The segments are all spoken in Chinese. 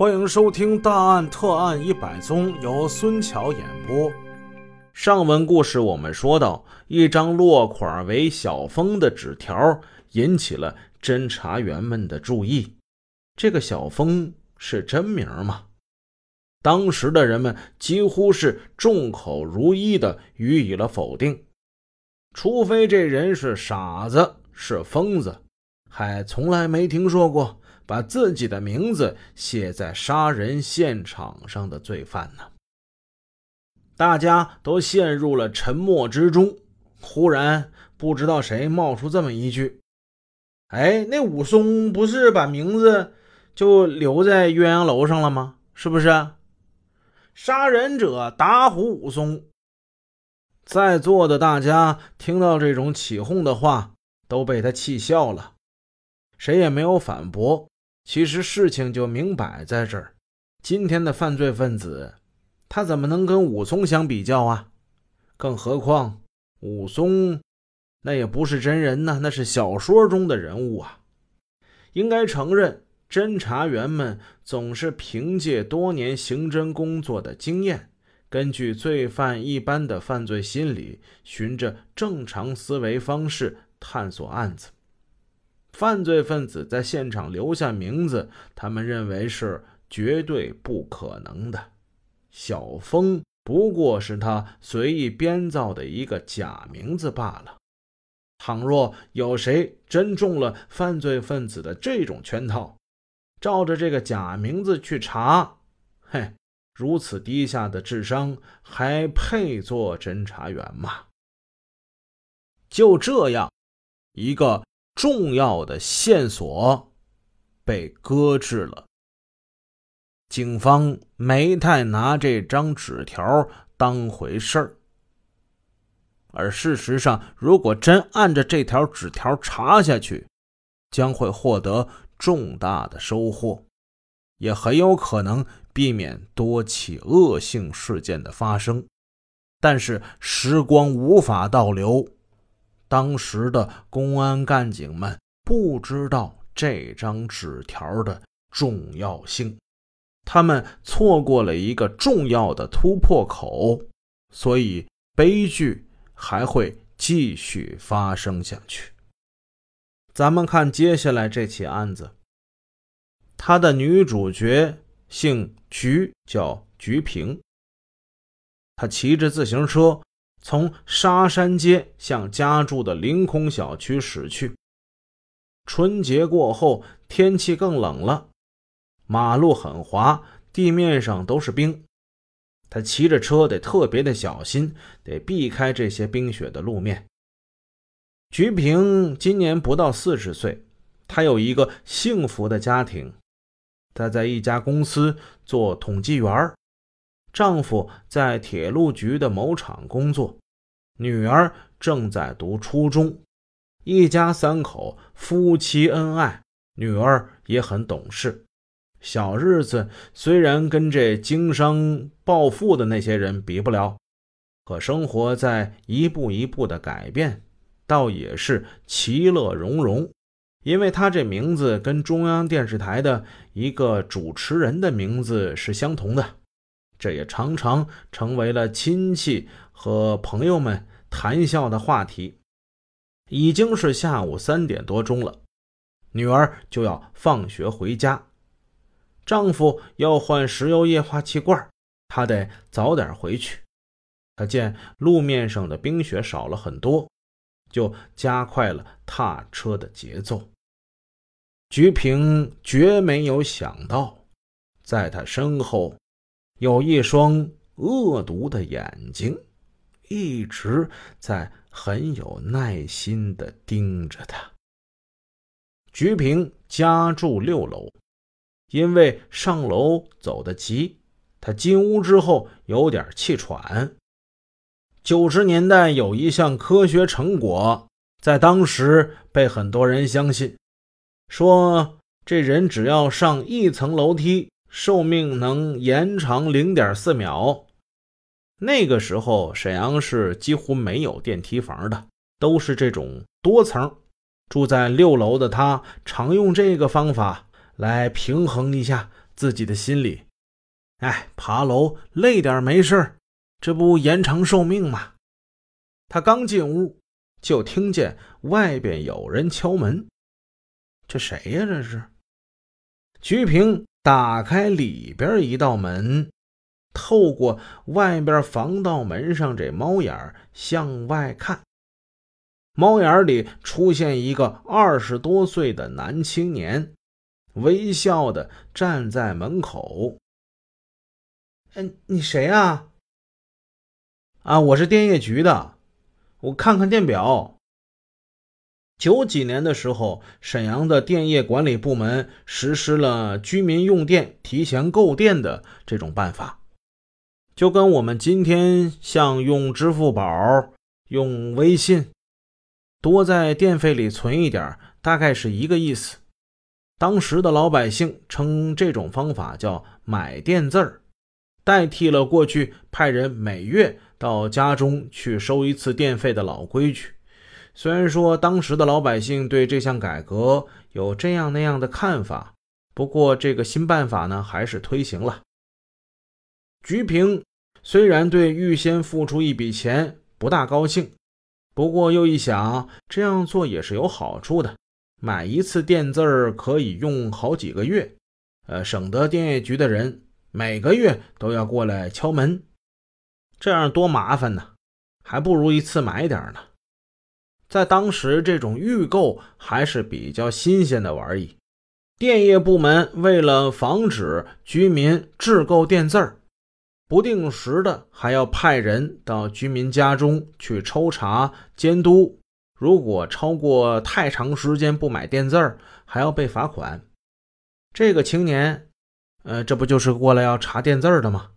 欢迎收听《大案特案一百宗》，由孙桥演播。上文故事我们说到，一张落款为小峰的纸条引起了侦查员们的注意。这个小峰是真名吗？当时的人们几乎是众口如一的予以了否定，除非这人是傻子，是疯子，还从来没听说过。把自己的名字写在杀人现场上的罪犯呢？大家都陷入了沉默之中。忽然，不知道谁冒出这么一句：“哎，那武松不是把名字就留在鸳鸯楼上了吗？是不是？杀人者打虎武松。”在座的大家听到这种起哄的话，都被他气笑了，谁也没有反驳。其实事情就明摆在这儿，今天的犯罪分子，他怎么能跟武松相比较啊？更何况武松，那也不是真人呢，那是小说中的人物啊。应该承认，侦查员们总是凭借多年刑侦工作的经验，根据罪犯一般的犯罪心理，循着正常思维方式探索案子。犯罪分子在现场留下名字，他们认为是绝对不可能的。小峰不过是他随意编造的一个假名字罢了。倘若有谁真中了犯罪分子的这种圈套，照着这个假名字去查，嘿，如此低下的智商还配做侦查员吗？就这样，一个。重要的线索被搁置了。警方没太拿这张纸条当回事儿，而事实上，如果真按着这条纸条查下去，将会获得重大的收获，也很有可能避免多起恶性事件的发生。但是时光无法倒流。当时的公安干警们不知道这张纸条的重要性，他们错过了一个重要的突破口，所以悲剧还会继续发生下去。咱们看接下来这起案子，他的女主角姓菊，叫菊萍，她骑着自行车。从沙山街向家住的凌空小区驶去。春节过后，天气更冷了，马路很滑，地面上都是冰。他骑着车得特别的小心，得避开这些冰雪的路面。菊萍今年不到四十岁，她有一个幸福的家庭，她在一家公司做统计员丈夫在铁路局的某厂工作，女儿正在读初中，一家三口夫妻恩爱，女儿也很懂事。小日子虽然跟这经商暴富的那些人比不了，可生活在一步一步的改变，倒也是其乐融融。因为他这名字跟中央电视台的一个主持人的名字是相同的。这也常常成为了亲戚和朋友们谈笑的话题。已经是下午三点多钟了，女儿就要放学回家，丈夫要换石油液化气罐，他得早点回去。他见路面上的冰雪少了很多，就加快了踏车的节奏。菊萍绝没有想到，在他身后。有一双恶毒的眼睛，一直在很有耐心的盯着他。菊萍家住六楼，因为上楼走得急，他进屋之后有点气喘。九十年代有一项科学成果，在当时被很多人相信，说这人只要上一层楼梯。寿命能延长零点四秒。那个时候，沈阳市几乎没有电梯房的，都是这种多层。住在六楼的他，常用这个方法来平衡一下自己的心理：“哎，爬楼累点没事这不延长寿命吗？”他刚进屋，就听见外边有人敲门。这谁呀？这是菊萍打开里边一道门，透过外边防盗门上这猫眼向外看。猫眼里出现一个二十多岁的男青年，微笑的站在门口。嗯，你谁啊？啊，我是电业局的。我看看电表。九几年的时候，沈阳的电业管理部门实施了居民用电提前购电的这种办法，就跟我们今天像用支付宝、用微信。多在电费里存一点，大概是一个意思。当时的老百姓称这种方法叫“买电字儿”，代替了过去派人每月到家中去收一次电费的老规矩。虽然说当时的老百姓对这项改革有这样那样的看法，不过这个新办法呢，还是推行了。菊萍虽然对预先付出一笔钱不大高兴。不过又一想，这样做也是有好处的，买一次电字儿可以用好几个月，呃，省得电业局的人每个月都要过来敲门，这样多麻烦呢，还不如一次买点呢。在当时，这种预购还是比较新鲜的玩意。电业部门为了防止居民滞购电字儿。不定时的还要派人到居民家中去抽查监督，如果超过太长时间不买电字儿，还要被罚款。这个青年，呃，这不就是过来要查电字儿的吗？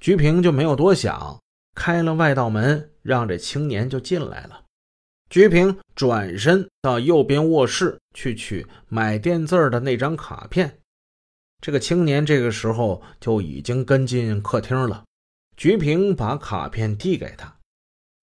菊平就没有多想，开了外道门，让这青年就进来了。菊萍转身到右边卧室去取买电字的那张卡片。这个青年这个时候就已经跟进客厅了。菊萍把卡片递给他：“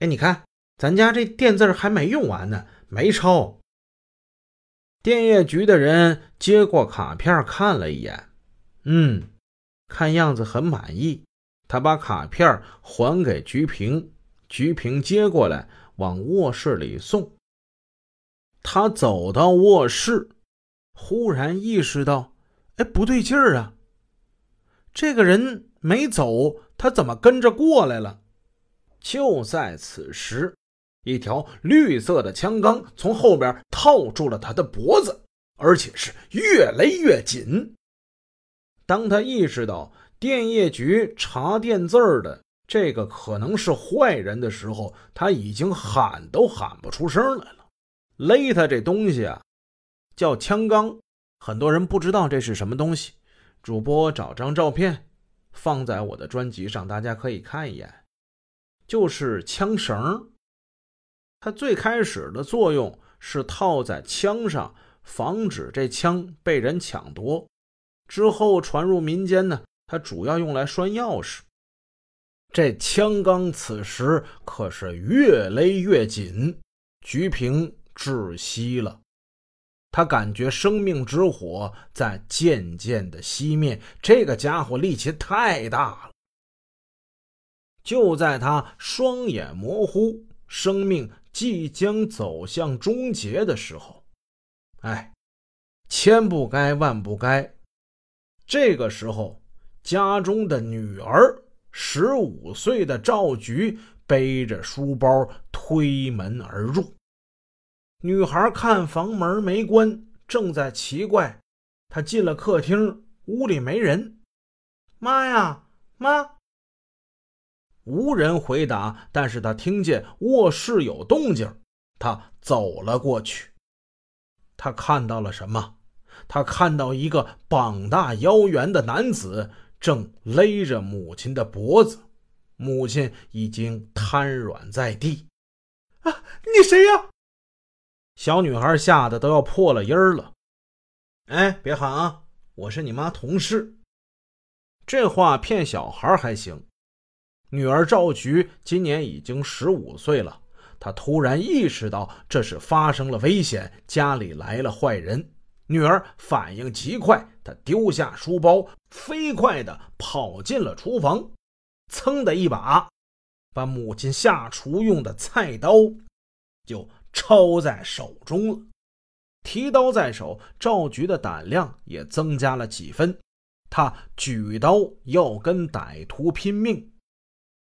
哎，你看，咱家这电字还没用完呢，没抄。”电业局的人接过卡片看了一眼，嗯，看样子很满意。他把卡片还给菊萍，菊萍接过来往卧室里送。他走到卧室，忽然意识到。哎，不对劲儿啊！这个人没走，他怎么跟着过来了？就在此时，一条绿色的枪杆从后边套住了他的脖子，而且是越勒越紧。当他意识到电业局查电字儿的这个可能是坏人的时候，他已经喊都喊不出声来了。勒他这东西啊，叫枪钢。很多人不知道这是什么东西，主播找张照片放在我的专辑上，大家可以看一眼。就是枪绳，它最开始的作用是套在枪上，防止这枪被人抢夺。之后传入民间呢，它主要用来拴钥匙。这枪刚此时可是越勒越紧，菊萍窒息了。他感觉生命之火在渐渐的熄灭，这个家伙力气太大了。就在他双眼模糊、生命即将走向终结的时候，哎，千不该万不该，这个时候，家中的女儿十五岁的赵菊背着书包推门而入。女孩看房门没关，正在奇怪。她进了客厅，屋里没人。妈呀，妈！无人回答，但是她听见卧室有动静。她走了过去。她看到了什么？她看到一个膀大腰圆的男子正勒着母亲的脖子，母亲已经瘫软在地。啊，你谁呀？小女孩吓得都要破了音儿了。哎，别喊啊！我是你妈同事。这话骗小孩还行。女儿赵菊今年已经十五岁了，她突然意识到这是发生了危险，家里来了坏人。女儿反应极快，她丢下书包，飞快地跑进了厨房，噌的一把把母亲下厨用的菜刀就抄在手中了。提刀在手，赵菊的胆量也增加了几分。他举刀要跟歹徒拼命，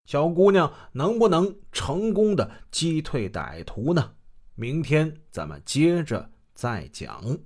小姑娘能不能成功的击退歹徒呢？明天咱们接着再讲。